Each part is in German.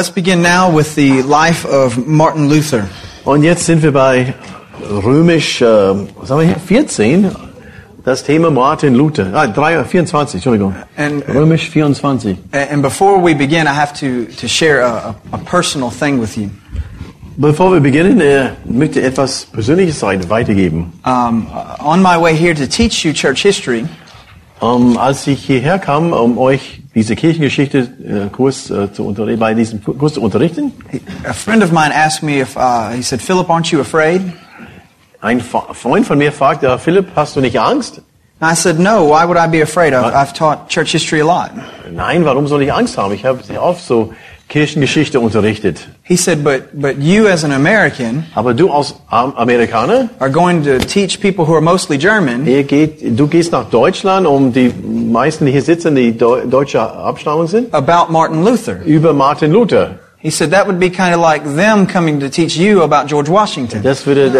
Let's begin now with the life of Martin Luther. Und jetzt sind wir bei Römisch, äh, was haben wir hier? 14. Das Thema Martin Luther. Ah, 3, 24, Entschuldigung. And- Römisch 24. And before we begin, I have to, to share a, a personal thing with you. Bevor wir beginnen, äh, möchte etwas Persönliches weitergeben. Um, on my way here to teach you church history, Ähm, als ich hierher kam, um euch diese Kirchengeschichte-Kurs äh, zu unterrichten, bei diesem Kurs zu unterrichten, a friend of mine asked me if, uh, he said, Philip, aren't you afraid? ein Freund von mir fragte, Philipp, hast du nicht Angst? And I said, no, why would I be afraid? I've, I've taught church history a lot. Nein, warum soll ich Angst haben? Ich habe sehr oft so Kirchengeschichte unterrichtet. He said, but, but you as an American Aber du als Am- Amerikaner, are going to teach people who are mostly German Ihr geht, du gehst nach Deutschland, um die meisten, die hier sitzen, die Deu deutsche Abstammung sind, about Martin Luther. über Martin Luther. He said that would be kind of like them coming to teach you about George Washington. Das würde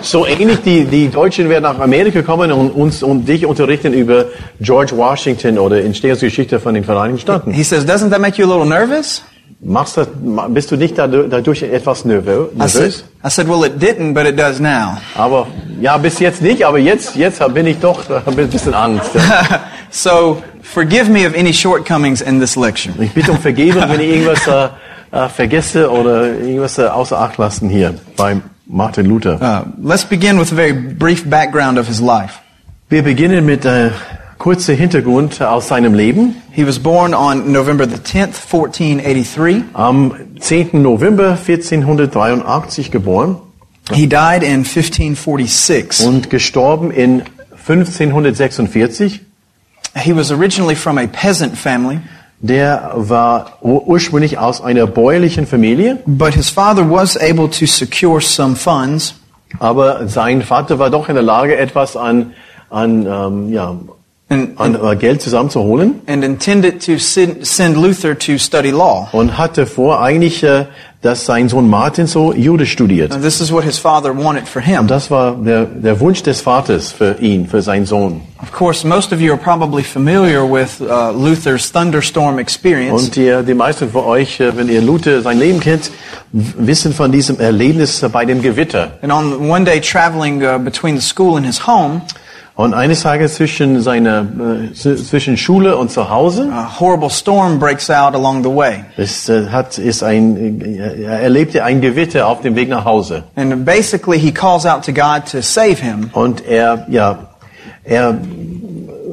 so ähnlich die, die Deutschen werden nach Amerika kommen und uns und dich unterrichten über George Washington oder Entstehungsgeschichte von den Vereinigten Staaten. He says, doesn't that make you a little nervous? Machst du, bist du nicht dadurch, etwas nervö- I said, nervös? I said, well, it didn't, but it does now. Aber ja, bis jetzt nicht, aber jetzt, jetzt bin ich doch ein bisschen Angst. so forgive me of any shortcomings in this lecture. Ich bitte um Vergebung, wenn ich irgendwas äh, äh, vergesse oder irgendwas äh, außer Acht lassen hier bei Martin Luther. Uh, let's begin with a very brief background of his life. Wir beginnen mit äh, kurzer Hintergrund aus seinem Leben. He was born on November the 10th, 1483. Am 10. November 1483 geboren He died in 1546. und gestorben in 1546. He was originally from a peasant family, Der war ur- ursprünglich aus einer bäuerlichen Familie, but his father was able to secure some funds aber sein Vater war doch in der Lage, etwas an, an, ähm, ja, and, an äh, Geld zusammenzuholen. and intended to send, send Luther to study law. und hatte vor eigentlich, äh, dass sein Sohn Martin so Jude studiert. Now, this is what his father wanted for him. Und das war der, der Wunsch des Vaters für ihn, für seinen Sohn. Of course, most of you are probably familiar with uh, Luther's thunderstorm experience. Und die, die meisten von euch, äh, wenn ihr Luther sein Leben kennt, wissen von diesem Erlebnis bei dem Gewitter. And on one day traveling uh, between the school and his home, Und eines Tages zwischen seiner, äh, zwischen Schule und zu Hause, a horrible storm breaks out along the way. es äh, hat, ist ein, äh, er erlebte ein Gewitter auf dem Weg nach Hause. And basically, he calls out to God to save him. Und er, ja, er,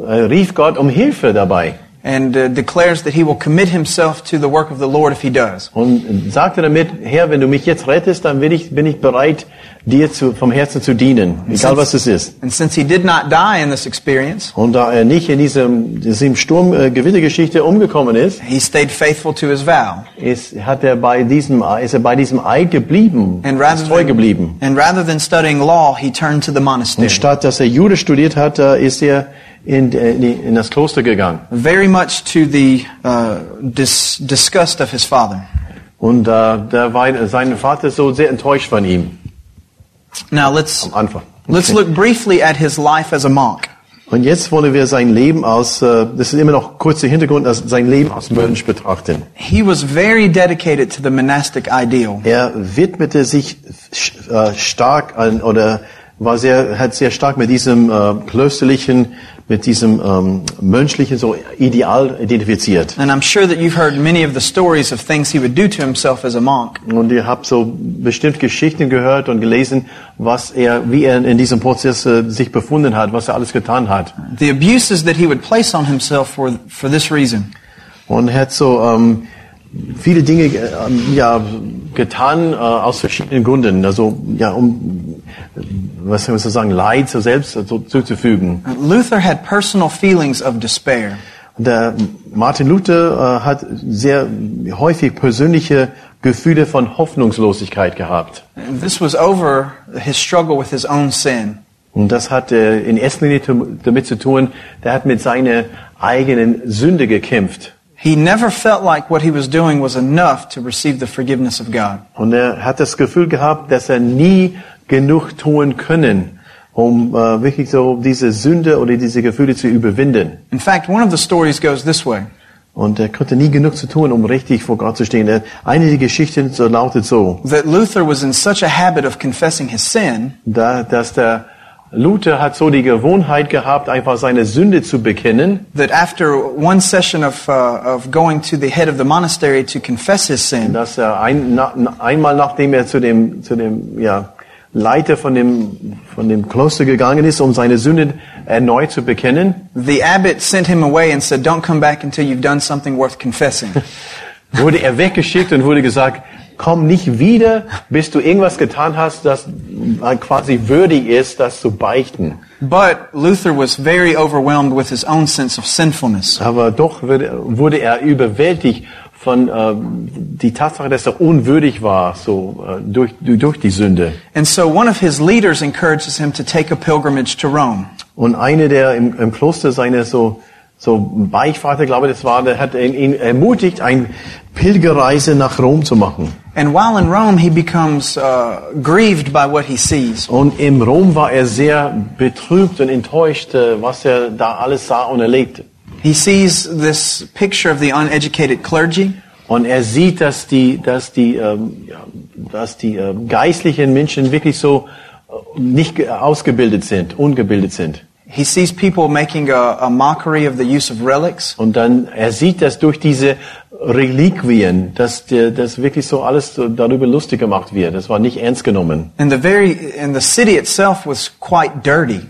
er rief Gott um Hilfe dabei. And uh, declares that he will commit himself to the work of the Lord if he does. Und sagte damit, Herr, wenn du mich jetzt rettest, dann bin ich, bin ich bereit, dir zu, vom Herzen zu dienen, egal was es ist. And since he did not die in this experience, Und da er nicht in diesem, diesem Sturm äh, Gewittergeschichte umgekommen ist, he stayed faithful to his vow. ist, hat er bei diesem, ist er bei diesem Eid geblieben, And rather, treu than, geblieben. and rather than studying law, he turned to the monastery. Und statt dass er Jude studiert hat, ist er in, äh, in, die- in das Kloster gegangen. Very much to the uh, dis- disgust of his father. Und äh, da war sein Vater so sehr enttäuscht von ihm Now let's am Anfang. let's look briefly at his life as a monk. Und jetzt wollen wir sein Leben aus, äh, das ist immer noch kurzer Hintergrund, als sein Leben als Mönch betrachten. He was very dedicated to the monastic ideal. Er widmete sich äh, stark an oder war sehr, hat sehr stark mit diesem äh, klösterlichen, mit diesem ähm, mönchlichen so Ideal identifiziert. And I'm sure that you've heard many of the stories of things he would do to himself as a monk. Und ihr habt so bestimmt Geschichten gehört und gelesen, was er, wie er in diesem Prozess äh, sich befunden hat, was er alles getan hat. The abuses that he would place on himself were for this reason. Und er hat so ähm, viele Dinge äh, ja, getan äh, aus verschiedenen Gründen. Also ja, um was soll man so sagen, Leid so selbst so, zuzufügen. Luther had personal feelings of despair. Der Martin Luther äh, hat sehr häufig persönliche Gefühle von Hoffnungslosigkeit gehabt. This was over his struggle with his own sin. Und das hat äh, in erster Linie damit zu tun, der hat mit seiner eigenen Sünde gekämpft. He never felt like what he was doing was enough to receive the forgiveness of God. Und er hat das Gefühl gehabt, dass er nie genug tun können, um äh, wirklich so diese Sünde oder diese Gefühle zu überwinden. In fact, one of the stories goes this way. Und er konnte nie genug zu tun, um richtig vor Gott zu stehen. Eine der Geschichten so lautet so, That Luther was in such a habit of confessing his sin da, dass der Luther hat so die Gewohnheit gehabt, einfach seine Sünde zu bekennen, that after one session of, uh, of going to the head of the monastery to confess his sin, dass er ein, na, einmal nachdem er zu dem, zu dem ja, Leiter von dem, von dem Kloster gegangen ist, um seine Sünde erneut zu bekennen, the abbot sent him away and said, Don't come back until you've done something worth confessing. wurde er weggeschickt und wurde gesagt, komm nicht wieder, bis du irgendwas getan hast, das quasi würdig ist, das zu beichten. but Luther was very overwhelmed with his own sense of sinfulness. Aber doch wurde, wurde er überwältigt von äh, die Tatsache, dass er unwürdig war, so äh, durch, durch die Sünde. And so one of his leaders encourages him to take a pilgrimage to Rome. Und eine der im, im Kloster seine so so Beichtvater, glaube das war, der hat ihn, ihn ermutigt, eine Pilgerreise nach Rom zu machen. And while in Rome, he becomes uh, grieved by what he sees. Und im Rom war er sehr betrübt und enttäuscht, äh, was er da alles sah und erlebte. He sees this picture of the uneducated clergy. Und er sieht, dass die, dass die, ähm, ja, dass die äh, geistlichen Menschen wirklich so äh, nicht ausgebildet sind, ungebildet sind. He sees people making a, a mockery of the use of relics. Und dann, er sieht, dass durch diese Reliquien, dass, der, dass wirklich so alles so darüber lustig gemacht wird. Das war nicht ernst genommen. And the very, and the city itself was quite dirty.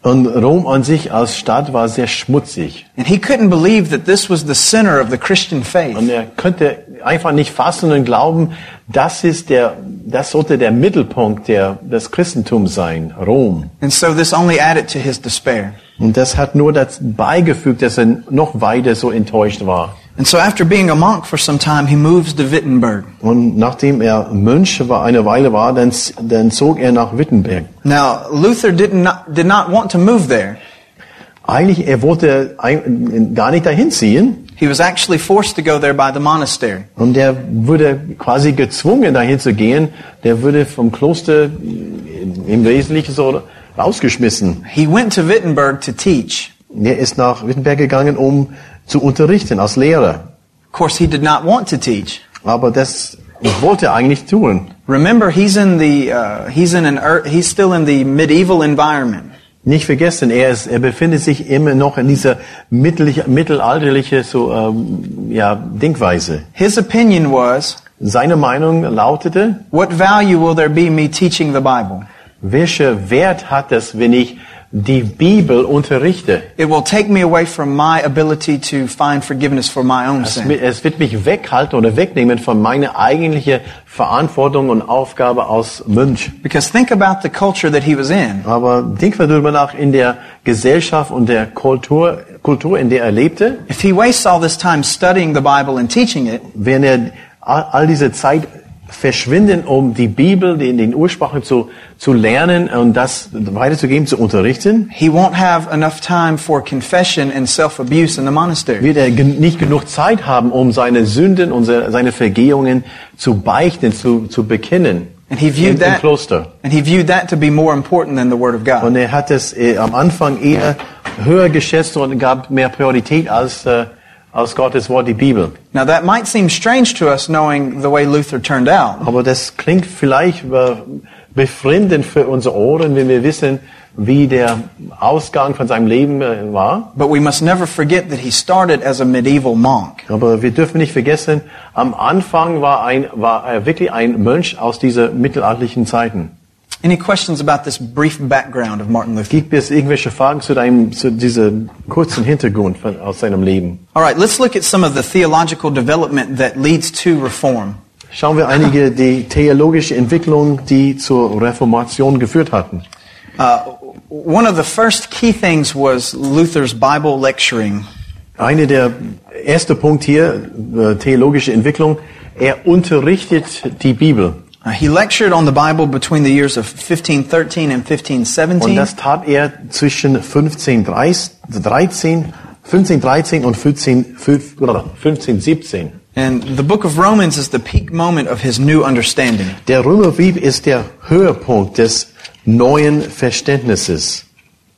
Und Rom an sich als Stadt war sehr schmutzig. And he couldn't believe that this was the center of the Christian faith. Und er könnte einfach nicht fassen und glauben, das ist der, das sollte der Mittelpunkt der, des Christentums sein, Rom. And so this only added to his despair. Und das hat nur dazu beigefügt, dass er noch weiter so enttäuscht war. And so after being a monk for some time, he moves to Wittenberg. Und nachdem er Mönch war, eine Weile war, dann, dann zog er nach Wittenberg. Now, Luther did not, did not want to move there. Eigentlich, er wollte gar nicht dahin ziehen. He was actually forced to go there by the monastery. Und er wurde quasi gezwungen, dahin zu gehen. Der wurde vom Kloster im Wesentlichen so rausgeschmissen. He went to Wittenberg to teach. Er ist nach Wittenberg gegangen, um zu unterrichten als Lehrer. Of course, he did not want to teach. Aber das wollte er eigentlich tun. Remember, he's in the, uh, he's in an, he's still in the medieval environment. Nicht vergessen, er, ist, er befindet sich immer noch in dieser mittelalterliche, mittelalterliche so, ähm, ja, Denkweise. His opinion was, Seine Meinung lautete, what value will there be me teaching the Bible? Welcher Wert hat es, wenn ich die Bibel unterrichte? It will take me away from my ability to find forgiveness for my own Es, sin. es wird mich weghalten oder wegnehmen von meiner eigentlichen Verantwortung und Aufgabe als Mönch. Because think about the culture that he was in. Aber denk mal darüber nach in der Gesellschaft und der Kultur, Kultur, in der er lebte, If he wastes all this time studying the Bible and teaching it, wenn er all diese Zeit verschwinden, um die Bibel, den, den Ursprachen zu, zu lernen und das weiterzugeben, zu unterrichten, he won't have enough time for confession and self-abuse in the monastery. wird er nicht genug Zeit haben, um seine Sünden und se- seine Vergehungen zu beichten, zu, zu bekennen. And he im, viewed im that, Kloster. and he viewed that to be more important than the Word of God. Und er hat es äh, am Anfang eher höher geschätzt und gab mehr Priorität als, äh, als Gottes Wort, die Bibel. Now that might seem strange to us knowing the way Luther turned out. Aber das klingt vielleicht befremdend für unsere Ohren, wenn wir wissen, wie der Ausgang von seinem Leben äh, war. But we must never forget that he started as a medieval monk. Aber wir dürfen nicht vergessen, am Anfang war, ein, war er wirklich ein Mönch aus dieser mittelalterlichen Zeiten. Any questions about this brief background of Martin Luther? Gibt es irgendwelche Fragen zu, deinem, zu diesem kurzen Hintergrund von, aus seinem Leben? All right, let's look at some of the theological development that leads to reform. Schauen wir einige die theologische Entwicklung, die zur Reformation geführt hatten. Uh, one of the first key things was Luther's Bible lecturing. Eine der erste Punkt hier, äh, theologische Entwicklung, er unterrichtet die Bibel. He lectured on the Bible between the years of 1513 and 1517. Und 1517. das tat er zwischen 1513, 1513 und 15, 1517. And the book of Romans is the peak moment of his new understanding. Der Römerbrief ist der Höhepunkt des neuen Verständnisses.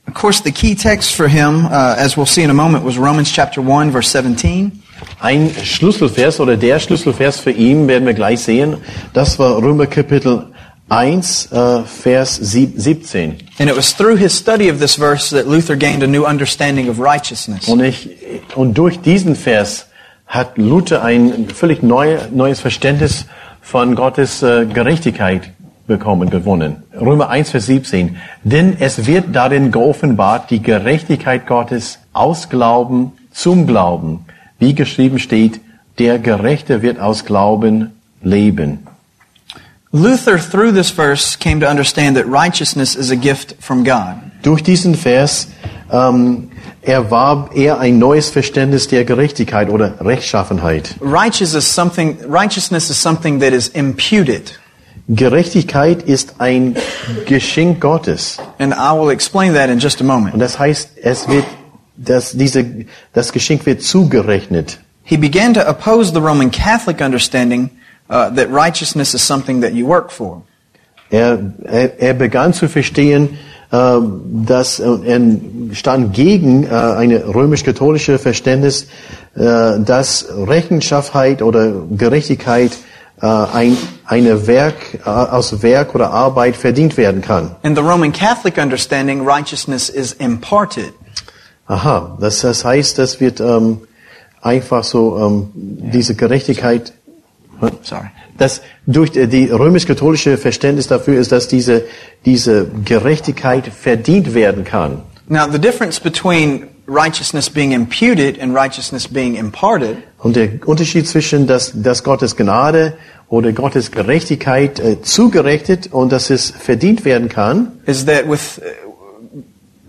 Of course, the key text for him, uh, as we'll see in a moment, was Romans chapter 1, verse 17. Ein Schlüsselvers oder der Schlüsselvers für ihn werden wir gleich sehen. Das war Römer Kapitel 1, äh, Vers sieb- 17. And it was through his study of this verse that Luther gained a new understanding of righteousness. Und, ich, und durch diesen Vers hat Luther ein völlig neu, neues Verständnis von Gottes äh, Gerechtigkeit bekommen, gewonnen. Römer 1, Vers 17. Denn es wird darin geoffenbart die Gerechtigkeit Gottes aus Glauben zum Glauben. Wie geschrieben steht, der Gerechte wird aus Glauben leben. Luther, through this verse, came to understand that righteousness is a gift from God. Durch diesen Vers ähm, erwarb er ein neues Verständnis der Gerechtigkeit oder Rechtschaffenheit. Righteous is something, righteousness is something that is imputed. Gerechtigkeit ist ein Geschenk Gottes. And I will explain that in just a Und moment. das heißt, es wird, dass diese, das Geschenk wird zugerechnet. He began to oppose the Roman Catholic understanding uh, that righteousness is something that you work for. Er, er, er begann zu verstehen, äh, dass äh, er stand gegen äh, eine römisch-katholische Verständnis, äh, dass Rechenschaftheit oder Gerechtigkeit äh, ein eine Werk äh, aus Werk oder Arbeit verdient werden kann. In the Roman Catholic understanding, righteousness is imparted. Aha, das, das heißt, das wird ähm, einfach so ähm, diese Gerechtigkeit Sorry. dass durch die- die römisch-katholische Verständnis dafür ist, dass diese, diese Gerechtigkeit verdient werden kann. Now, the difference between righteousness being imputed and righteousness being imparted Und der Unterschied zwischen, dass, dass Gottes Gnade oder Gottes Gerechtigkeit äh, zugerechnet und dass es verdient werden kann, is that with,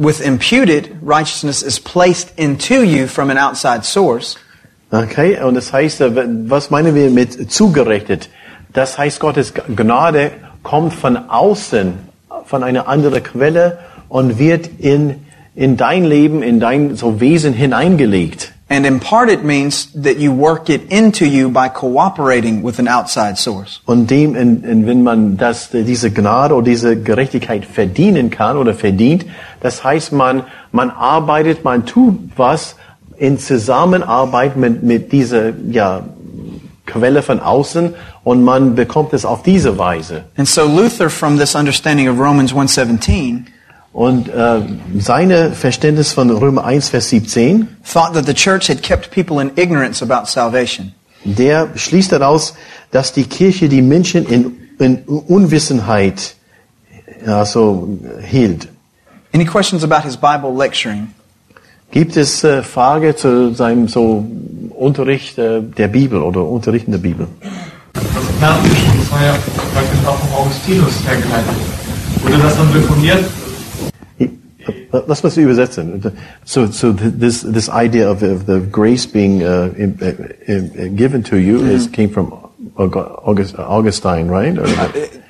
with imputed, righteousness is placed into you from an outside source. okay, und das heißt, äh, was meinen wir mit zugerechnet? Das heißt, Gottes Gnade kommt von außen, von einer anderen Quelle und wird in, in dein Leben, in dein so Wesen hineingelegt. And imparted means that you work it into you by cooperating with an outside source. Und dem, in, in, wenn man das, diese Gnade oder diese Gerechtigkeit verdienen kann oder verdient, das heißt, man, man arbeitet, man tut was in Zusammenarbeit mit, mit dieser, ja, Quelle von außen und man bekommt es auf diese Weise. And so Luther, from this understanding of Romans 1.17, Und äh, seine Verständnis von Römer 1, Vers 17, thought that the church had kept people in ignorance about salvation. der schließt daraus, dass die Kirche die Menschen in, in Unwissenheit ja, so hielt. Any questions about his Bible lecturing? Gibt es äh, Frage zu seinem so Unterricht äh, der Bibel oder Unterrichten der Bibel? Das Kerngeschmack, das war ja praktisch auch vom Augustinus hergeleitet. Wurde das dann reformiert? Lass uns übersetzen. So, so this this idea of, of the grace being uh, in, uh, uh, given to you is came from August, Augustine, right? Or-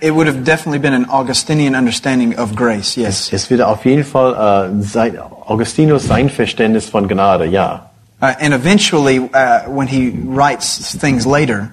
It would have definitely been an Augustinian understanding of grace, yes. es wird auf jeden Fall äh, sein, Augustinus sein Verständnis von Gnade, ja. Uh, and eventually, uh, when he writes things later,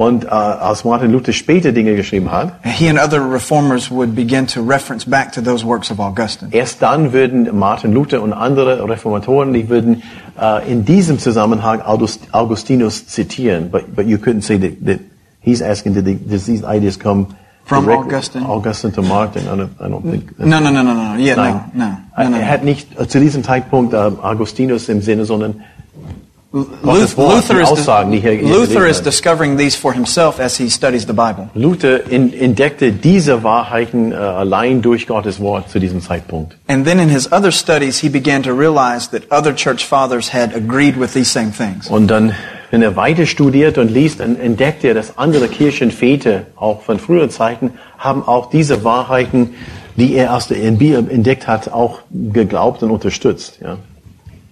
Und äh, als Martin Luther später Dinge geschrieben hat, he and other reformers would begin to reference back to those works of Augustine. Erst dann würden Martin Luther und andere Reformatoren, die würden äh, in diesem Zusammenhang August, Augustinus zitieren. But, but you couldn't say that, that he's asking, did, the, did these ideas come From direct Augustine? Augustine to Martin. I don't, I don't think. No, no, no, no, no. Yeah, Nein. no, no, no, no. Er hat nicht äh, zu diesem Zeitpunkt äh, Augustinus im Sinne, sondern Gottes Wort, Luther Aussagen, die hier Luther is discovering these for himself as he studies the Bible. Luther in, entdeckte diese Wahrheiten äh, allein durch Gottes Wort zu diesem Zeitpunkt. And then in his other studies, he began to realize that other church fathers had agreed with these same things. Und dann, wenn er weiter studiert und liest, dann entdeckt er, dass andere Kirchenväter, auch von früheren Zeiten, haben auch diese Wahrheiten, die er aus der Bibel entdeckt hat, auch geglaubt und unterstützt. Ja?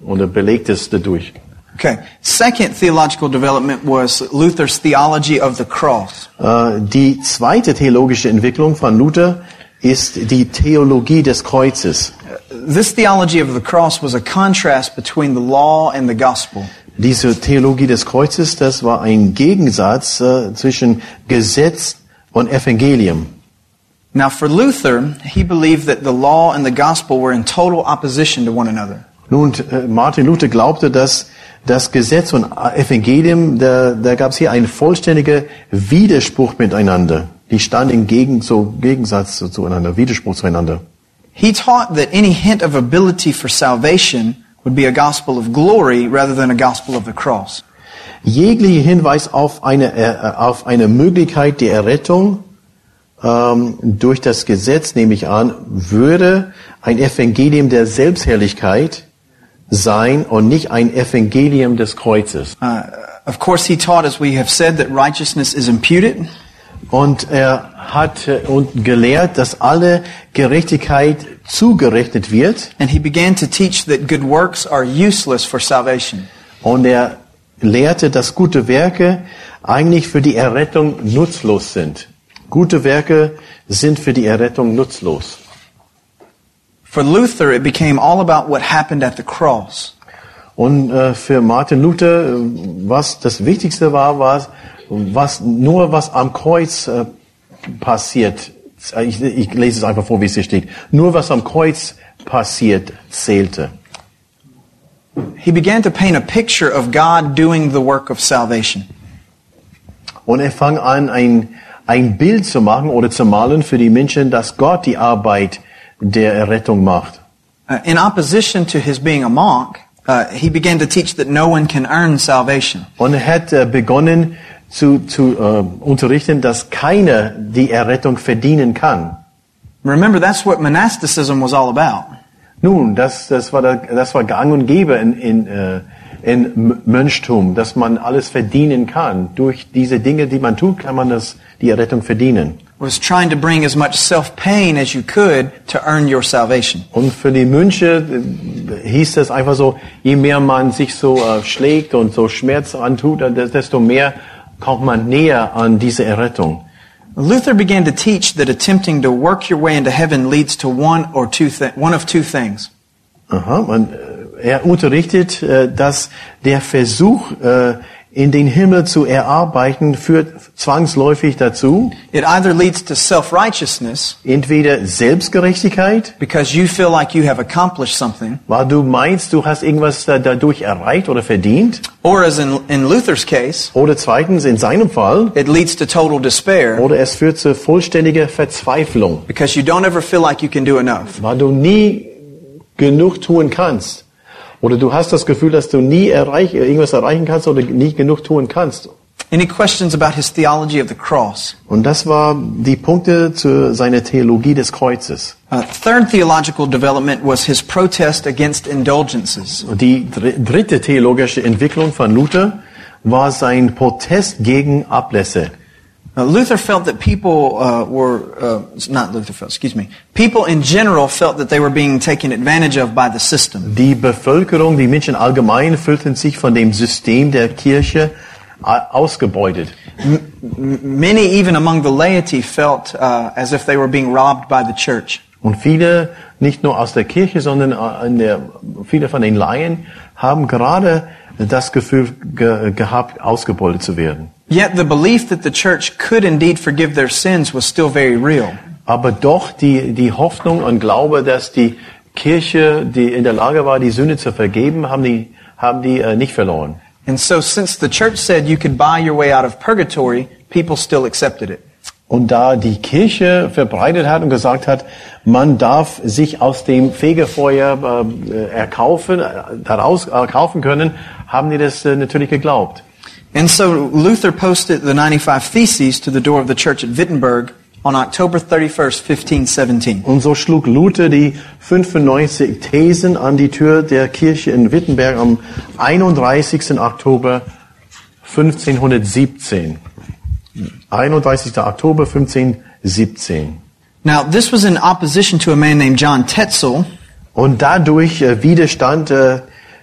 Und er belegt es dadurch. Okay. Second theological development was Luther's theology of the cross. Äh, Die zweite theologische Entwicklung von Luther ist die Theologie des Kreuzes. Uh, this theology of the cross was a contrast between the law and the gospel. Diese Theologie des Kreuzes, das war ein Gegensatz äh, zwischen Gesetz und Evangelium. Now, for Luther, he believed that the law and the gospel were in total opposition to one another. Nun, äh, Martin Luther glaubte, dass das Gesetz und Evangelium, da, da gab es hier einen vollständigen Widerspruch miteinander. Die standen im Gegen, so Gegensatz zu- zueinander, Widerspruch zueinander. He taught that any hint of ability for salvation would be a gospel of glory rather than a gospel of the cross. Jeglicher Hinweis auf eine, äh, auf eine Möglichkeit der Errettung ähm, durch das Gesetz, nehme ich an, würde ein Evangelium der Selbstherrlichkeit sein und nicht ein Evangelium des Kreuzes. Uh, of course, he taught, as we have said, that righteousness is imputed. Und er hat äh, und gelehrt, dass alle Gerechtigkeit zugerechnet wird. And he began to teach that good works are useless for salvation. Und er lehrte, dass gute Werke eigentlich für die Errettung nutzlos sind. Gute Werke sind für die Errettung nutzlos. For Luther, it became all about what happened at the cross. Und äh, für Martin Luther, äh, was das Wichtigste war, war, was nur was am Kreuz äh, passiert. Ich, ich lese es einfach vor, wie es hier steht. Nur was am Kreuz passiert, zählte. He began to paint a picture of God doing the work of salvation. Und er fang an, ein, ein Bild zu machen oder zu malen für die Menschen, dass Gott die Arbeit der Errettung macht. Uh, in opposition to his being a monk, uh, he began to teach that no one can earn salvation. Und er hat äh, begonnen zu, zu äh, unterrichten, dass keiner die Errettung verdienen kann. Remember, that's what monasticism was all about. Nun, das, das, war, das war gang und gäbe in, in, äh, in Mönchtum, dass man alles verdienen kann. Durch diese Dinge, die man tut, kann man das, die Errettung verdienen. Was trying to bring as much self-pain as you could to earn your salvation. Und für die Mönche äh, hieß das einfach so, je mehr man sich so äh, schlägt und so Schmerz antut, äh, desto mehr kommt man näher an diese Errettung. Luther began to teach that attempting to work your way into heaven leads to one or two one of two things. Aha, und äh, er unterrichtet, dass der Versuch, in den Himmel zu erarbeiten, führt zwangsläufig dazu, It either leads to self-righteousness entweder Selbstgerechtigkeit, because you feel like you have accomplished something, weil du meinst, du hast irgendwas da- dadurch erreicht oder verdient, or as in, in Luther's case, oder zweitens in seinem Fall, it leads to total despair oder es führt zu vollständiger Verzweiflung, because you don't ever feel like you can do enough. weil du nie genug tun kannst. Oder du hast das Gefühl, dass du nie erreich, irgendwas erreichen kannst oder nie genug tun kannst. Any questions about his theology of the cross? Und das war die Punkte zu seiner Theologie des Kreuzes. Uh, third theological development was his protest against indulgences. Und die dr- dritte theologische Entwicklung von Luther war sein Protest gegen Ablässe. Uh, Luther felt that people uh, were, uh, not Luther felt, excuse me, people in general felt that they were being taken advantage of by the system. Die Bevölkerung, die Menschen allgemein fühlten sich von dem System der Kirche ausgebeutet. Many, even among the laity, felt uh, as if they were being robbed by the church. Und viele, nicht nur aus der Kirche, sondern äh, in der, viele von den Laien haben gerade das Gefühl ge gehabt, ausgebeutet zu werden. Yet the belief that the church could indeed forgive their sins was still very real. Aber doch die, die Hoffnung und Glaube, dass die Kirche, die in der Lage war, die Sünde zu vergeben, haben die, haben die äh, nicht verloren. And so since the church said you could buy your way out of purgatory, people still accepted it. Und da die Kirche verbreitet hat und gesagt hat, man darf sich aus dem Fegefeuer äh, erkaufen, äh, daraus erkaufen können, haben die das äh, natürlich geglaubt. And so Luther posted the 95 Theses to the door of the church at Wittenberg on October 31st, 1517. Und so schlug Luther die 95 Thesen an die Tür der Kirche in Wittenberg am 31. Oktober 1517. 31. Oktober 1517. Now, this was in opposition to a man named John Tetzel, Und dadurch äh, widerstand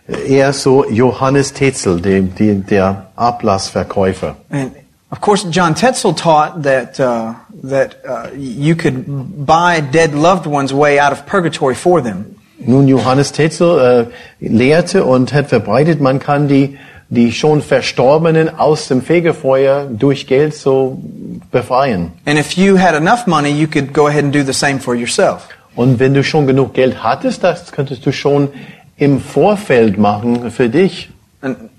äh, er so Johannes Tetzel, dem, dem, der Ablassverkäufer. And of course, John Tetzel taught that uh, that uh, you could buy dead loved ones' way out of purgatory for them. Nun, Johannes Tetzel äh, lehrte und hat verbreitet, man kann die, die schon Verstorbenen aus dem Fegefeuer durch Geld so befreien. And if you had enough money, you could go ahead and do the same for yourself. Und wenn du schon genug Geld hattest, das könntest du schon im Vorfeld machen für dich. And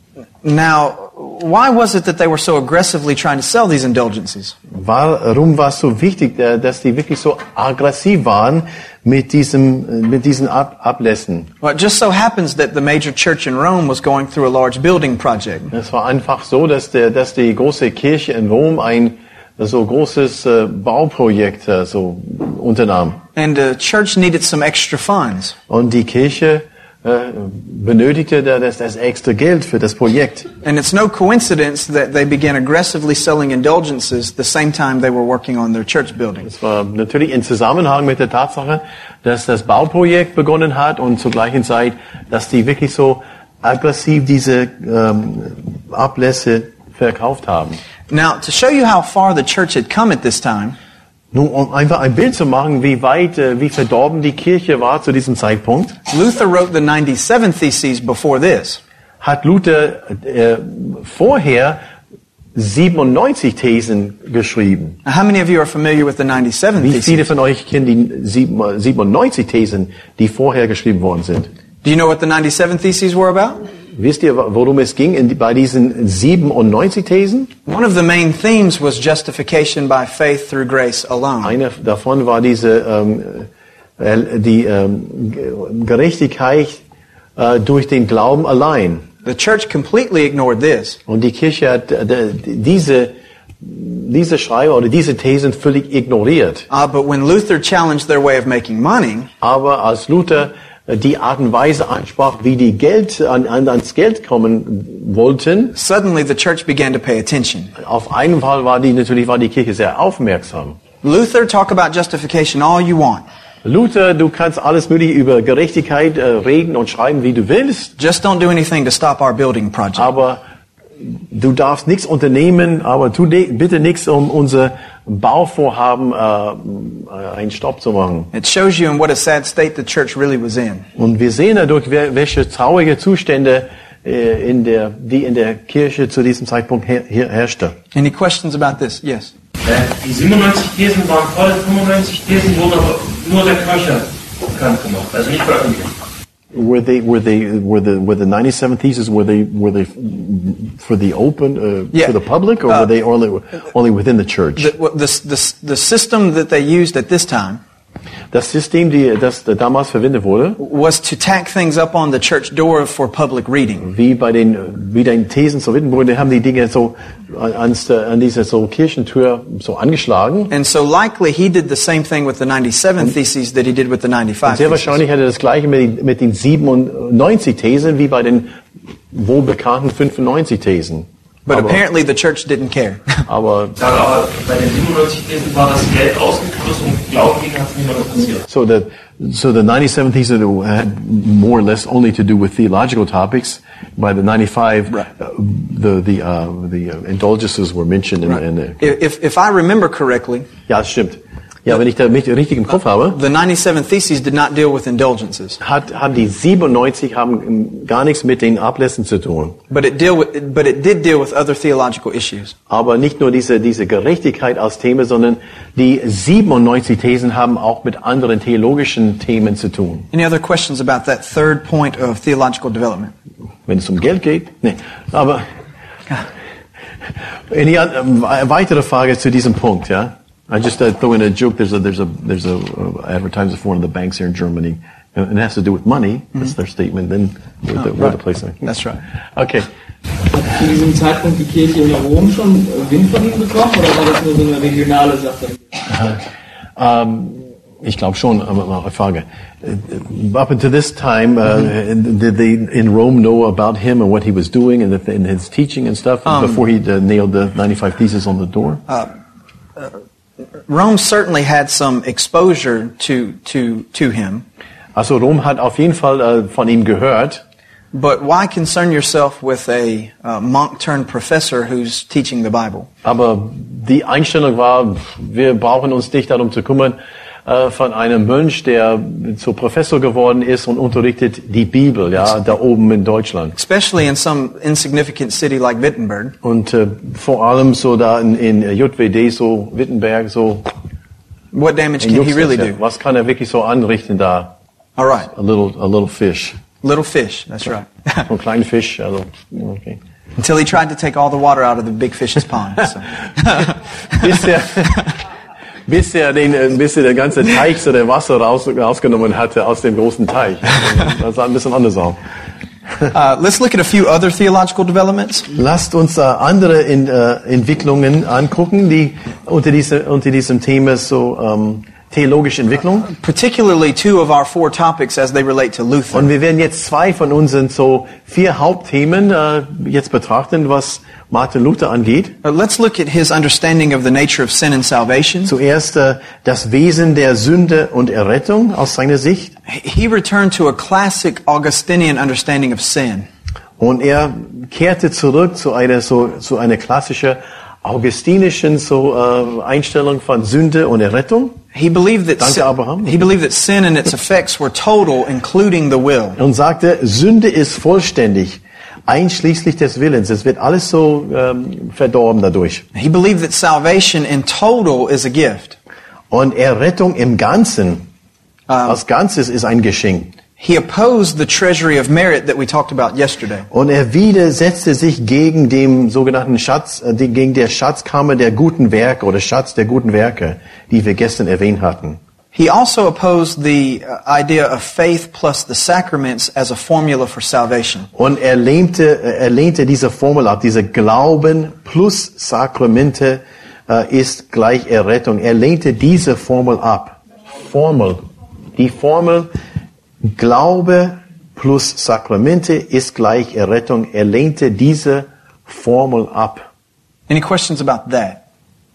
now, why was it that they were so aggressively trying to sell these indulgences? Warum war es so wichtig, äh, dass die wirklich so aggressiv waren mit diesem, äh, mit diesen Ab Ablässen? Well, it just so happens that the major church in Rome was going through a large building project. Es war einfach so, dass, der, dass die große Kirche in Rom ein so großes äh, Bauprojekt äh, so unternahm. And the church needed some extra funds. Und die Kirche benötigte da das, das extra Geld für das Projekt. And it's no coincidence that they began aggressively selling indulgences the same time they were working on their church building. Es war natürlich in Zusammenhang mit der Tatsache, dass das Bauprojekt begonnen hat und zur gleichen Zeit, dass die wirklich so aggressiv diese ähm, Ablässe verkauft haben. Now, to show you how far the church had come at this time, Nun, um einfach ein Bild zu machen, wie weit, äh, wie verdorben die Kirche war zu diesem Zeitpunkt, Luther wrote the 97 Theses before this. hat Luther äh, vorher 97 Thesen geschrieben. How many of you are familiar with the 97 Wie viele Theses? von euch kennen die sieben- 97 Thesen, die vorher geschrieben worden sind? Do you know what the 97 Theses were about? Wisst ihr, worum es ging in, bei diesen 97 Thesen? One of the main themes was justification by faith through grace alone. Eine davon war diese ähm, äh, die ähm, Ge- Gerechtigkeit äh, durch den Glauben allein. The church completely ignored this. Und die Kirche hat äh, diese diese Schreiber oder diese Thesen völlig ignoriert. Uh, but when Luther challenged their way of making money, Aber als Luther die Art und Weise ansprach, wie die Geld an, an, ans Geld kommen wollten, suddenly the church began to pay attention. auf einen Fall war die natürlich war die Kirche sehr aufmerksam. Luther, talk about justification all you want. Luther, du kannst alles mögliche über Gerechtigkeit äh, reden und schreiben, wie du willst, Just don't do anything to stop our building project. aber du darfst nichts unternehmen, aber tu bitte nichts, um unser Bauvorhaben äh, äh, einen Stopp zu machen. It shows you in what a sad state the church really was in. Und wir sehen dadurch, welche traurige Zustände äh, in der, die in der Kirche zu diesem Zeitpunkt her, her, herrschte. Any questions about this? Yes. Äh, Die 97 Thesen waren voll, 95 Thesen wurden aber nur der Kirche bekannt gemacht, also nicht veröffentlicht. Were they were they were the were the 97 theses were they were they for the open uh, Yeah. for the public or Uh, were they only only within the church? The, the, the, the system that they used at this time Das System, die, das damals verwendet wurde, was to tack things up on the church door for public reading. wie bei den, wie den Thesen zu Wittenberg, haben die Dinge so an, an diese so Kirchentür so angeschlagen. And so likely he did the same thing with the 97 theses that he did with the 95 Sehr theses. wahrscheinlich hat er das gleiche mit, den- mit den 97 Thesen wie bei den wohlbekannten 95 Thesen. But aber, apparently the church didn't care. aber aber bei den 97 Thesen war das Geld ausgeflossen und Glauben gegen hat es niemand interessiert. So the so the 97 theses had more or less only to do with theological topics. By the 95, Right. uh, the the uh, the uh, indulgences were mentioned in, in the. If, if I remember correctly, Ja, stimmt. Ja, wenn ich da mich richtig im Kopf habe, the 97 theses did not deal with indulgences, hat haben die 97 haben gar nichts mit den Ablässen zu tun. but it deal with, but it did deal with other theological issues. Aber nicht nur diese diese Gerechtigkeit als Thema, sondern die 97 Thesen haben auch mit anderen theologischen Themen zu tun. Any other questions about that third point of theological development? Wenn es um Geld geht, nee. Aber eine ähm, weitere Frage zu diesem Punkt, ja? I just uh, throw in a joke. There's a there's a there's a uh, advertisement for one of the banks here in Germany, and it has to do with money. That's their statement. Then where the, where the place. That's right. Okay. Hat zu diesem Zeitpunkt die Kirche in Rom schon äh, Wind von ihm bekommen oder war das nur so eine regionale Sache? Um, ich glaube schon, aber eine Frage. Uh, Up until this time, uh, did they in Rome know about him and what he was doing and, the, and his teaching and stuff before he uh, nailed the 95 theses on the door? Rome certainly had some exposure to, to, to him, Also Rom hat auf jeden Fall äh, von ihm gehört. but why concern yourself with a uh, monk turned professor who's teaching the Bible? Aber die Einstellung war, wir brauchen uns nicht darum zu kümmern, äh, von einem Mönch, der zu Professor geworden ist und unterrichtet die Bibel, ja, da oben in Deutschland. Especially in some insignificant city like Wittenberg. Und äh, vor allem so da in, in JWD, so Wittenberg, so What damage can he really do? Was kann er wirklich so anrichten da? All right. A little, a little fish. Little fish, that's right. Ein kleiner Fisch, also, okay. Until he tried to take all the water out of the big fish's pond. So. bis er, bis er den, äh, bis er der ganze Teich so der Wasser raus, rausgenommen hatte aus dem großen Teich. Das sah ein bisschen anders aus. Uh, let's look at a few other theological developments. Lasst uns äh, andere in, äh, Entwicklungen angucken, die unter, diese, unter diesem Thema so ähm, theologische Entwicklung. particularly two of our four topics as they relate to Luther. Und wir werden jetzt zwei von unseren so vier Hauptthemen äh, jetzt betrachten, was Martin Luther angeht. Uh, let's look at his understanding of the nature of sin and salvation. Zuerst äh, das Wesen der Sünde und Errettung aus seiner Sicht. He returned to a classic Augustinian understanding of sin. Und er kehrte zurück zu einer so zu einer klassischen augustinischen so äh, Einstellung von Sünde und Errettung. He believed that Danke, sin, Abraham. he believed that sin and its effects were total, including the will. und sagte, Sünde ist vollständig, einschließlich des Willens. Es wird alles so ähm, verdorben dadurch. He believed that salvation in total is a gift. Und Errettung im Ganzen, als Ganzes ist ein Geschenk. He opposed the treasury of merit that we talked about yesterday. Und er widersetzte sich gegen den sogenannten Schatz, äh, gegen der Schatzkammer der guten Werke oder Schatz der guten Werke, die wir gestern erwähnt hatten. He also opposed the uh, idea of faith plus the sacraments as a formula for salvation. Und er lehnte, äh, er lehnte diese Formel ab, diese Glauben plus Sakramente äh, ist gleich Errettung. Er lehnte diese Formel ab. Formel. Die Formel Glaube plus Sakramente ist gleich Errettung. Er lehnte diese Formel ab. Any questions about that?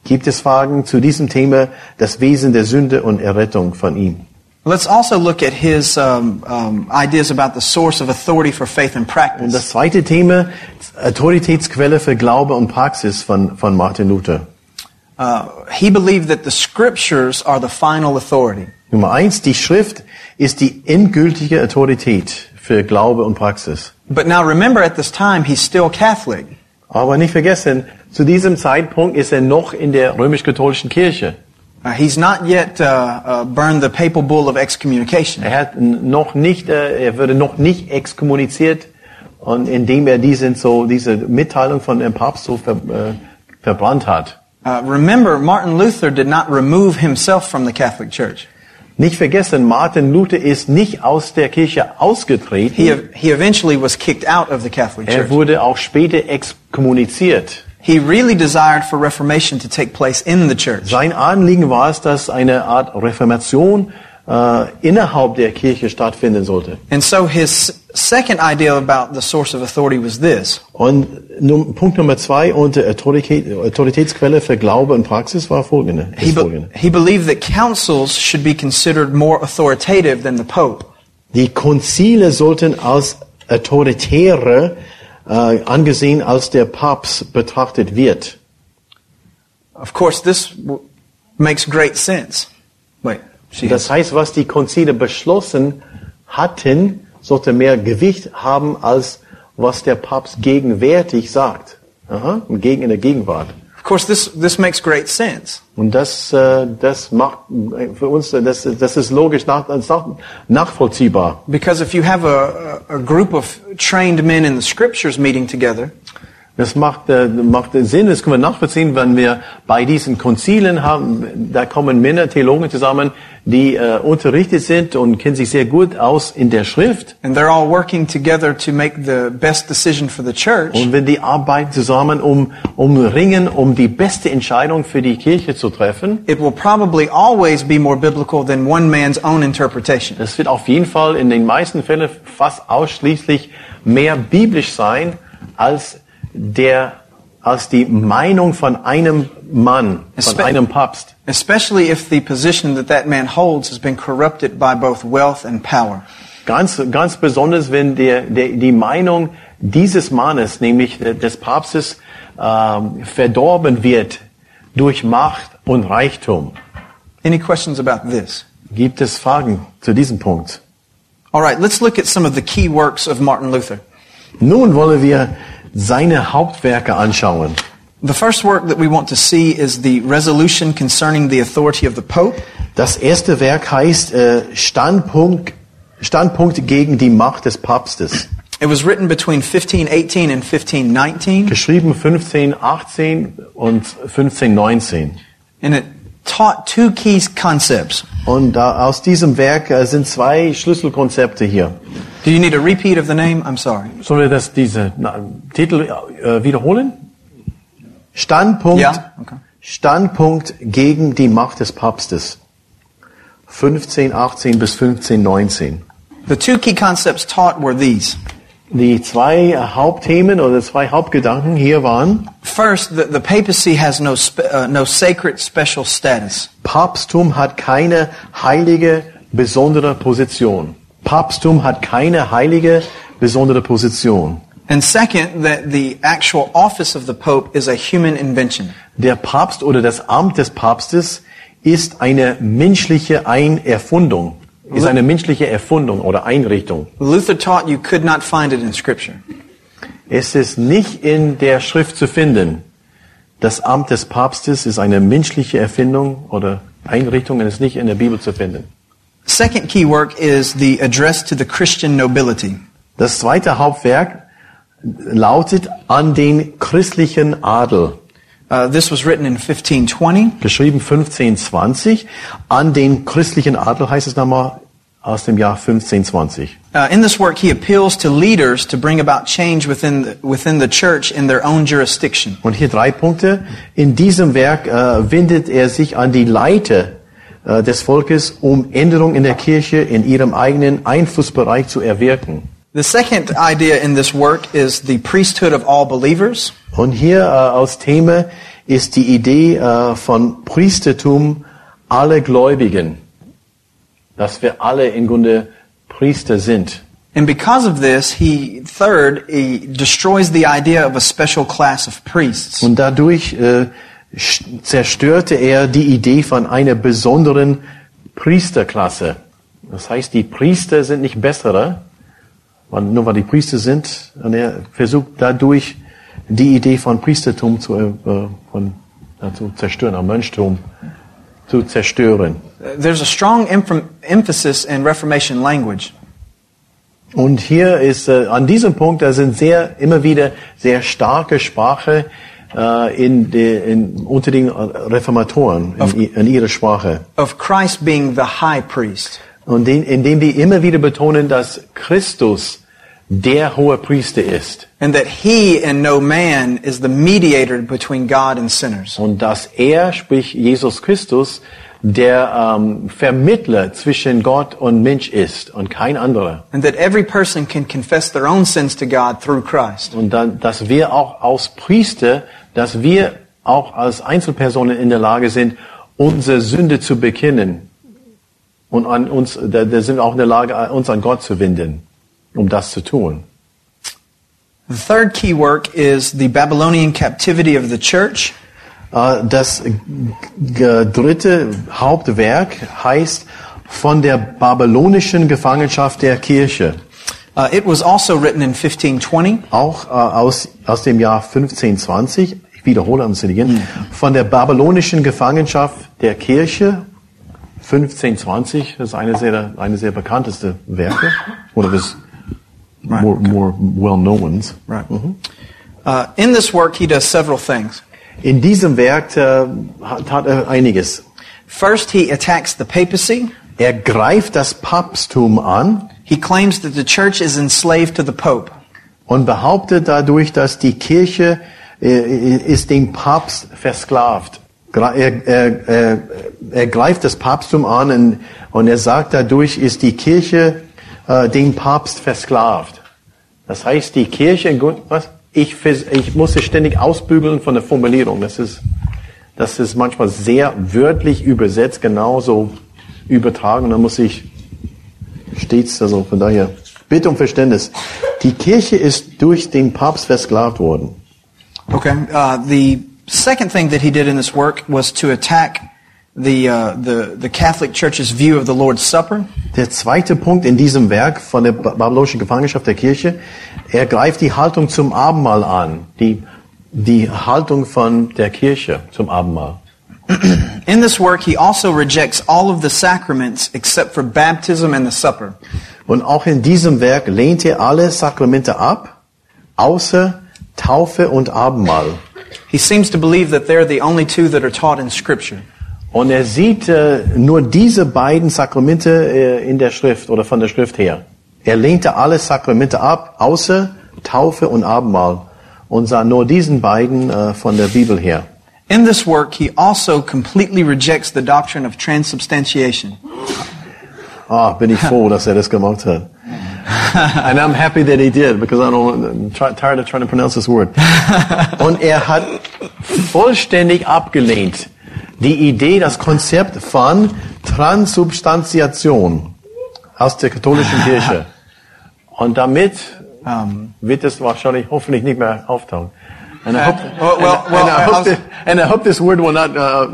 Gibt es Fragen zu diesem Thema, das Wesen der Sünde und Errettung von ihm? Let's also look at his um, um, ideas about the source of authority for faith and Und practice. das zweite Thema, Autoritätsquelle für Glaube und Praxis von, von Martin Luther. Uh, he believed that the scriptures are the final authority. Nummer eins, die Schrift ist die endgültige Autorität für Glaube und Praxis. But now remember, at this time, he's still Catholic. Aber nicht vergessen, zu diesem Zeitpunkt ist er noch in der römisch-katholischen Kirche. Uh, he's not yet uh, uh, burned the papal bull of excommunication. Er hat noch nicht, äh, er würde noch nicht exkommuniziert, und indem er diesen so diese Mitteilung von dem Papst so ver, äh, verbrannt hat. Uh, remember, Martin Luther did not remove himself from the Catholic Church. Nicht vergessen, Martin Luther ist nicht aus der Kirche ausgetreten. He, he eventually was kicked out of the Catholic Er Church. wurde auch später exkommuniziert. He really desired for Reformation to take place in the church. Sein Anliegen war es, dass eine Art Reformation äh, innerhalb der Kirche stattfinden sollte. And so his second idea about the source of authority was this. Und Punkt Nummer zwei unter Autorität, Autoritätsquelle für Glaube und Praxis war folgende. He, be- he believed that councils should be considered more authoritative than the Pope. Die Konzile sollten als autoritäre äh, angesehen als der Papst betrachtet wird. Of course, this makes great sense. Wait, Das heißt, was die Konzile beschlossen hatten, sollte mehr Gewicht haben als was der Papst gegenwärtig sagt. Aha, gegen in der Gegenwart. Of course, this, this makes great sense. Und das, äh, das macht äh, für uns, äh, das, das ist logisch nach, nachvollziehbar. Because if you have a a group of trained men in the scriptures meeting together, Das macht, äh, macht Sinn, das können wir nachvollziehen, wenn wir bei diesen Konzilen haben, da kommen Männer, Theologen zusammen, die äh, unterrichtet sind und kennen sich sehr gut aus in der Schrift. and they're all working together to make the best decision for the church, Und wenn die arbeiten zusammen, um, um ringen, um die beste Entscheidung für die Kirche zu treffen, it will probably always be more biblical than one man's own interpretation. das wird auf jeden Fall in den meisten Fällen fast ausschließlich mehr biblisch sein als der, als die Meinung von einem Mann, von einem Papst. Especially if the position that that man holds has been corrupted by both wealth and power. Ganz, ganz besonders, wenn der, der, die Meinung dieses Mannes, nämlich des Papstes, ähm, verdorben wird durch Macht und Reichtum. Any questions about this? Gibt es Fragen zu diesem Punkt? All right, let's look at some of the key works of Martin Luther. Nun wollen wir seine Hauptwerke anschauen. The first work that we want to see is the resolution concerning the authority of the Pope. Das erste Werk heißt äh, Standpunkt, Standpunkt gegen die Macht des Papstes. It was written between 1518 and 1519, Geschrieben 1518 und 1519. and it taught two key concepts. Und da, aus diesem Werk äh, sind zwei Schlüsselkonzepte hier. Do you need a repeat of the name? I'm sorry. Sollen wir das, diese na, Titel äh, wiederholen? Standpunkt, Ja, okay. Standpunkt gegen die Macht des Papstes. 1518 bis 1519. The two key concepts taught were these. Die zwei Hauptthemen oder zwei Hauptgedanken hier waren, First, the, the papacy has no, spe, uh, no sacred special status. Papsttum hat keine heilige, besondere Position. Papsttum hat keine heilige, besondere Position. And second, that the actual office of the Pope is a human invention. Der Papst oder das Amt des Papstes ist eine menschliche Einerfundung, ist eine menschliche Erfundung oder Einrichtung. Luther taught you could not find it in Scripture. Es ist nicht in der Schrift zu finden. Das Amt des Papstes ist eine menschliche Erfindung oder Einrichtung und ist nicht in der Bibel zu finden. Second key work is the address to the Christian nobility. Das zweite Hauptwerk lautet an den christlichen Adel. Uh, this was written in 1520. Geschrieben 1520. An den christlichen Adel heißt es nochmal aus dem Jahr 1520. Uh, in this work, he appeals to leaders to bring about change within the, within the church in their own jurisdiction. Und hier drei Punkte. In diesem Werk äh, wendet er sich an die Leiter äh, des Volkes, um Änderungen in der Kirche in ihrem eigenen Einflussbereich zu erwirken. The second idea in this work is the priesthood of all believers. Und hier äh, als Thema ist die Idee äh, von Priestertum aller Gläubigen, dass wir alle im Grunde Priester sind. And because of this, he, third, he destroys the idea of a special class of priests. Und dadurch äh, zerstörte er die Idee von einer besonderen Priesterklasse. Das heißt, die Priester sind nicht bessere, nur weil die Priester sind. Und er versucht dadurch die Idee von Priestertum zu, äh, von, äh, zu zerstören, am Mönchtum zu zerstören. There's a strong emph- emphasis in Reformation language. Und hier ist äh, an diesem Punkt, da sind sehr immer wieder sehr starke Sprache äh, in, de, in unter den Reformatoren in, i- in ihrer Sprache. of Christ being the high priest. Und den, indem die immer wieder betonen, dass Christus der hohe Priester ist And that he and no man is the mediator between God and sinners. und dass er, sprich Jesus Christus, der ähm, Vermittler zwischen Gott und Mensch ist und kein anderer. And that every person can confess their own sins to God through Christ. Und dann, dass wir auch als Priester, dass wir auch als Einzelpersonen in der Lage sind, unsere Sünde zu bekennen. Und an uns, da, da sind wir auch in der Lage, uns an Gott zu wenden, um das zu tun. The third key work is the Babylonian captivity of the church. Äh, Das g- dritte Hauptwerk heißt von der babylonischen Gefangenschaft der Kirche. Uh, it was also written in 1520. Auch äh, aus, aus dem Jahr 1520, ich wiederhole am Sinigen, von der babylonischen Gefangenschaft der Kirche 1520, das ist eine sehr, eine sehr bekannteste Werke, oder das more, more well-known ones. Right. Uh, in this work, he does several things. In diesem Werk äh, tat er einiges. First, he attacks the papacy. Er greift das Papsttum an He claims that the church is enslaved to the Pope. und behauptet dadurch, dass die Kirche äh, ist dem Papst versklavt. Er, er, er, er greift das Papsttum an und, und er sagt, dadurch ist die Kirche äh, dem Papst versklavt. Das heißt, die Kirche, was? Ich, ich muss es ständig ausbügeln von der Formulierung. Das ist, das ist manchmal sehr wörtlich übersetzt, genauso übertragen. Da muss ich stets, also von daher, bitte um Verständnis. Die Kirche ist durch den Papst versklavt worden. Okay. Uh, the second thing that he did in this work was to attack the, uh, the, the Catholic Church's view of the Lord's Supper. Der zweite Punkt in diesem Werk von der ba- babylonischen Gefangenschaft der Kirche, er greift die Haltung zum Abendmahl an, die, die Haltung von der Kirche zum Abendmahl. In this work, he also rejects all of the sacraments except for baptism and the supper. Und auch in diesem Werk lehnt er alle Sakramente ab, außer Taufe und Abendmahl. He seems to believe that they're the only two that are taught in Scripture. Und er sieht äh, nur diese beiden Sakramente äh, in der Schrift oder von der Schrift her. Er lehnte alle Sakramente ab, außer Taufe und Abendmahl und sah nur diesen beiden äh, von der Bibel her. In this work, he also completely rejects the doctrine of transubstantiation. Ah, bin ich froh, dass er das gemacht hat. And I'm happy that he did, because I don't, I'm try, tired of trying to pronounce this word. Und er hat vollständig abgelehnt die Idee, das Konzept von Transubstantiation aus der katholischen Kirche. Und damit Um, wird es wahrscheinlich hoffentlich nicht mehr auftauchen. And I hope, well, well, and, well, and, I hope that- and I hope this word will not uh,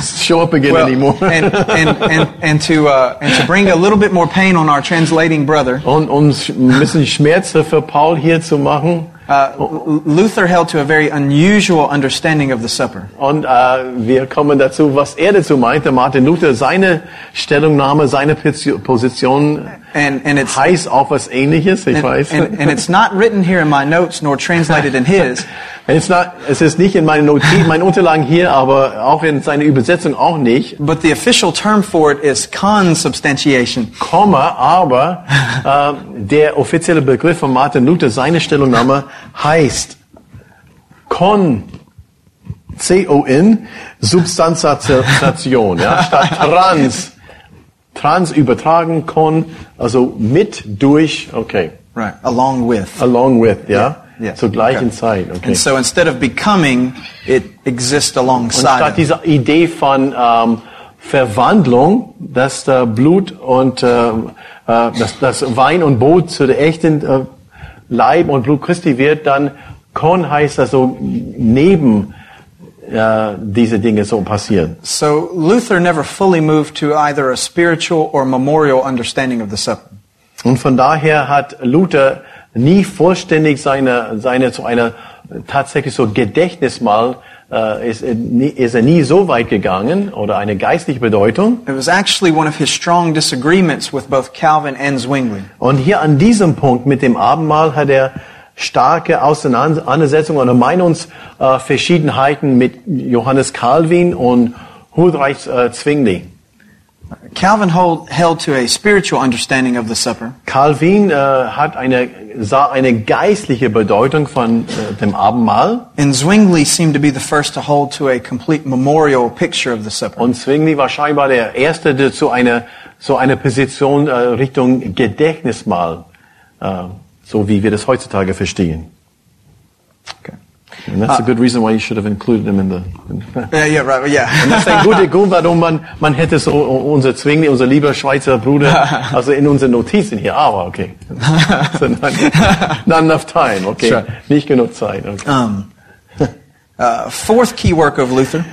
show up again well, anymore. and, and, and, and, to, uh, and to bring a little bit more pain on our translating brother, Und um ein bisschen Schmerze für Paul hier zu machen. uh, Luther held to a very unusual understanding of the supper. Und äh, wir kommen dazu, was er dazu meinte. Martin Luther, seine Stellungnahme, seine Posi- Position And, and it's, heißt auch was ähnliches, ich and, weiß. and, and it's not written here in my notes nor translated in his. es, ist not, es ist nicht in meinen Notizen, meinen Unterlagen hier, aber auch in seiner Übersetzung auch nicht. But the official term for it is consubstantiation. Komma, aber äh, der offizielle Begriff von Martin Luther, seine Stellungnahme heißt Con, C-O-N, Substantiation, ja, statt Trans. Trans übertragen, Con, also mit, durch, okay, Right. Along with. along with, ja, Yeah. zur gleichen Okay. Zeit, okay. And so instead of becoming, it exists Und alongside. statt of. dieser Idee von ähm, Verwandlung, dass äh, Blut und äh, äh, dass das Wein und Brot zu der echten äh, Leib und Blut Christi wird, dann Kon heißt also neben äh, diese Dinge so passieren. So Luther never fully moved to either a spiritual or memorial understanding of the supper. Und von daher hat Luther nie vollständig seine, seine zu einer tatsächlich so Gedächtnismal äh, ist, nie- ist er nie so weit gegangen oder eine geistliche Bedeutung. It was actually one of his strong disagreements with both Calvin and Zwingli. Und hier an diesem Punkt mit dem Abendmahl hat er starke Auseinandersetzungen oder Meinungsverschiedenheiten mit Johannes Calvin und Huldreich äh, Zwingli. Calvin hold, held to a spiritual understanding of the supper, Calvin äh, hat eine, sah eine geistliche Bedeutung von äh, dem Abendmahl and Zwingli seemed to be the first to hold to a complete memorial picture of the supper. und Zwingli war scheinbar der Erste, der zu einer, zu einer Position äh, Richtung Gedächtnismahl, so wie wir das heutzutage verstehen. Okay. And that's a good reason why you should have included them in the... In Yeah, yeah, right, yeah. Das ist ein guter Grund, warum man, man hätte so unser Zwingli, unser lieber Schweizer Bruder, also in unseren Notizen hier, aber okay. So, not, not enough time, okay. Sure. Nicht genug Zeit, okay. Um, uh, fourth key work of Luther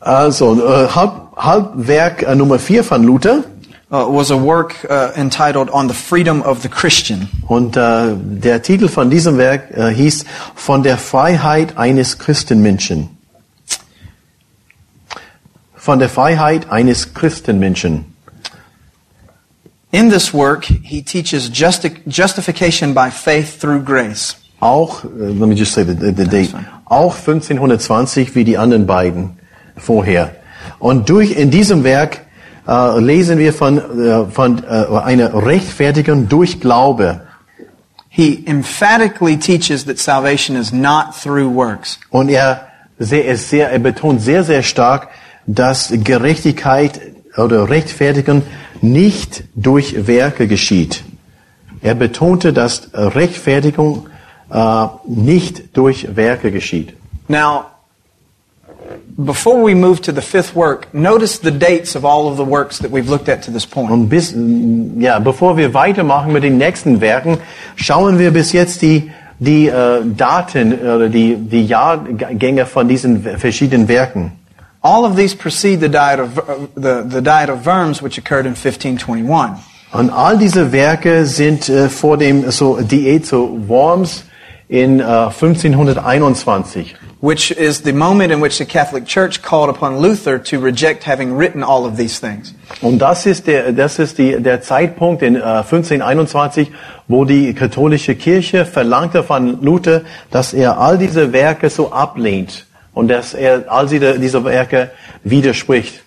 Also, äh, Haupt, Hauptwerk äh, Nummer vier von Luther. Uh, was a work uh, entitled On the Freedom of the Christian. Und äh, der Titel von diesem Werk äh, hieß Von der Freiheit eines Christenmenschen. Von der Freiheit eines Christenmenschen. In this work, he teaches justi- justification by faith through grace. auch, äh, let me just say the, the, the date, auch 1520 wie die anderen beiden vorher. Und durch in diesem Werk äh, lesen wir von, äh, von äh, einer Rechtfertigung durch Glaube. He emphatically teaches that salvation is not through works. Und er, sehr, er, sehr, er betont sehr, sehr stark, dass Gerechtigkeit oder Rechtfertigung nicht durch Werke geschieht. Er betonte, dass Rechtfertigung äh, nicht durch Werke geschieht. Now, before we move to the fifth work, notice the dates of all of the works that we've looked at to this point. Und bis, ja, bevor wir weitermachen mit den nächsten Werken, schauen wir bis jetzt die, die äh, Daten oder die, die Jahrgänge von diesen verschiedenen Werken. All of these precede the diet of, uh, the, the diet of Worms, which occurred in 1521. Und all diese Werke sind äh, vor dem so Diät zu Worms in äh, 1521. which is the moment in which the Catholic Church called upon Luther to reject having written all of these things. Und das ist der, das ist die, der Zeitpunkt in äh, 1521, wo die katholische Kirche verlangte von Luther, dass er all diese Werke so ablehnt und dass er all diese, diese Werke widerspricht.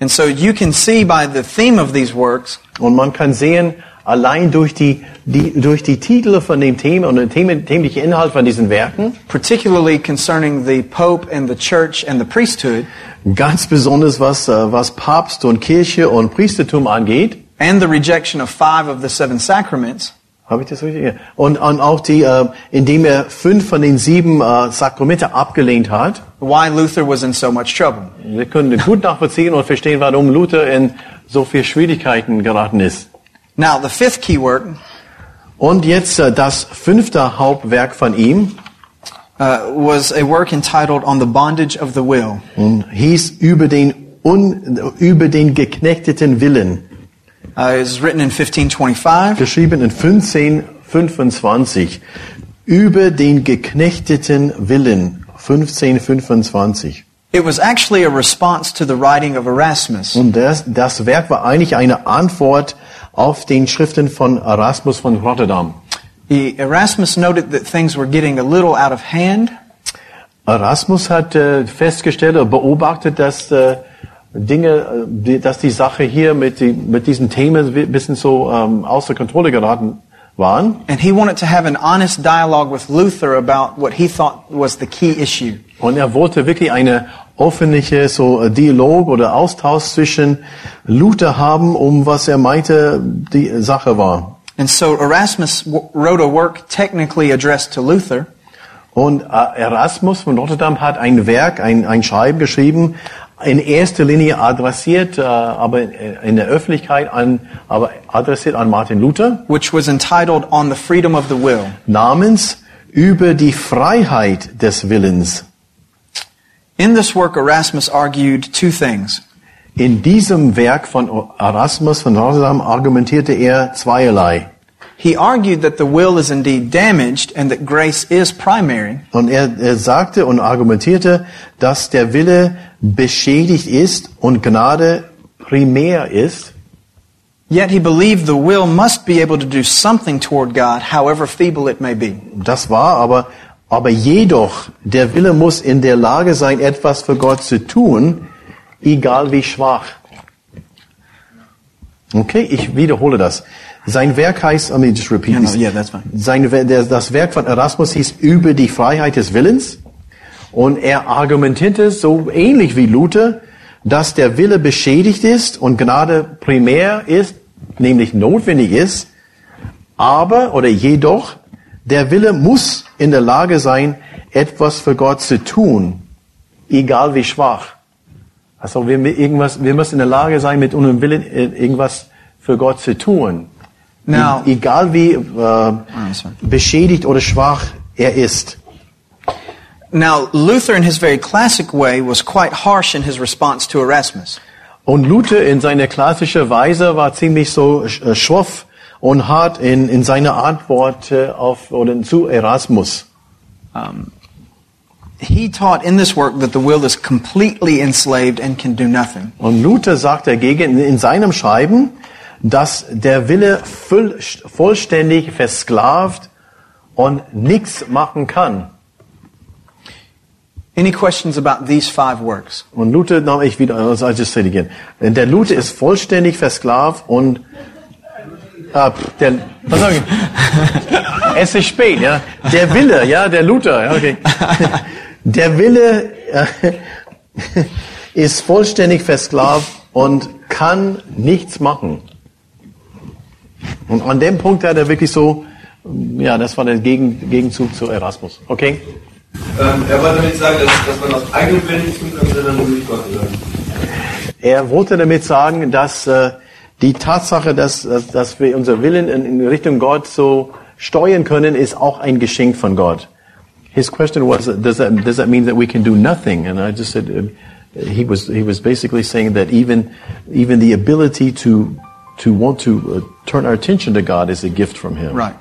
And so you can see by the theme of these works Und man kann sehen, allein durch die, die, durch die Titel von dem Thema und den Thema, themliche Inhalt von diesen Werken, particularly concerning the Pope and the Church and the priesthood, ganz besonders was, äh, was Papst und Kirche und Priestertum angeht, and the rejection of five of the seven sacraments, Habe ich das richtig? Ja. Und, und auch die, äh, indem er fünf von den sieben äh, Sakramente abgelehnt hat. why Luther was in so much trouble. Wir können gut nachvollziehen und verstehen, warum Luther in so viel Schwierigkeiten geraten ist. Now, the fifth key Und jetzt äh, das fünfte Hauptwerk von ihm uh, was a work entitled On the Bondage of the Will. und hieß über den, un, über den geknechteten Willen. Uh, it was written in 1525. Geschrieben in 1525. Über den geknechteten Willen. 1525. It was actually a response to the writing of Erasmus. Und das, das Werk war eigentlich eine Antwort auf den Schriften von Erasmus von Rotterdam. He, Erasmus noted that things were getting a little out of hand, Erasmus hat äh, festgestellt oder beobachtet, dass äh, Dinge, die, dass die Sache hier mit, die, mit diesen Themen ein bisschen so ähm, außer Kontrolle geraten waren. and he wanted to have an honest dialogue with Luther about what he thought was the key issue. Und er wollte wirklich eine öffentliche so äh, Dialog oder Austausch zwischen Luther haben, um was er meinte, die Sache war. And so Erasmus wrote a work technically addressed to Luther, Und äh, Erasmus von Rotterdam hat ein Werk, ein, ein Schreiben geschrieben, in erster Linie adressiert, äh, aber in der Öffentlichkeit an, aber adressiert an Martin Luther, which was entitled On the Freedom of the Will. namens über die Freiheit des Willens. In this work, Erasmus argued two things. In diesem Werk von Erasmus von Rotterdam argumentierte er zweierlei. He argued that the will is indeed damaged and that grace is primary, Und er, er sagte und argumentierte, dass der Wille beschädigt ist und Gnade primär ist. yet he believed the will must be able to do something toward God, however feeble it may be. Das war aber, aber jedoch, der Wille muss in der Lage sein, etwas für Gott zu tun, egal wie schwach. Okay, ich wiederhole das. Sein Werk heißt, let me just repeat no, this. yeah, that's fine. Sein, der, das Werk von Erasmus hieß über die Freiheit des Willens. Und er argumentierte so ähnlich wie Luther, dass der Wille beschädigt ist und Gnade primär ist, nämlich notwendig ist. Aber oder jedoch, der Wille muss in der Lage sein, etwas für Gott zu tun, egal wie schwach. Also wir, irgendwas, wir müssen in der Lage sein, mit unserem Willen äh, irgendwas für Gott zu tun. Now- E- egal wie äh, sorry. beschädigt oder schwach er ist. Now, Luther, in his very classic way, was quite harsh in his response to Erasmus. Und Luther in seiner klassischen Weise war ziemlich so äh, schroff und hart in, in seiner Antwort auf oder zu Erasmus. He taught in this work that the will is completely enslaved and can do nothing. Und Luther sagt dagegen in seinem Schreiben, dass der Wille voll, vollständig versklavt und nichts machen kann. Any questions about these five works? Und Luther, no, ich wieder, I just say it again. Der Luther ist vollständig versklavt und ah, der, was sag ich? es ist spät, ja. Der Wille, ja, der Luther, ja, okay. Der Wille äh, ist vollständig versklavt und kann nichts machen. Und an dem Punkt hat er wirklich so, ja, das war der Gegen, Gegenzug zu Erasmus. Okay? Ähm, er wollte damit sagen, dass, dass man aus eigenem Willen nichts tun kann, sondern nur durch Gott. Oder? Er wollte damit sagen, dass äh, die Tatsache, dass, dass, dass wir unser Willen in, in Richtung Gott so steuern können, ist auch ein Geschenk von Gott. His question was, does that, does that mean that we can do nothing? And I just said, uh, he was, he was basically saying that even, even the ability to, to want to uh, turn our attention to God is a gift from Him. Right.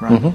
Right.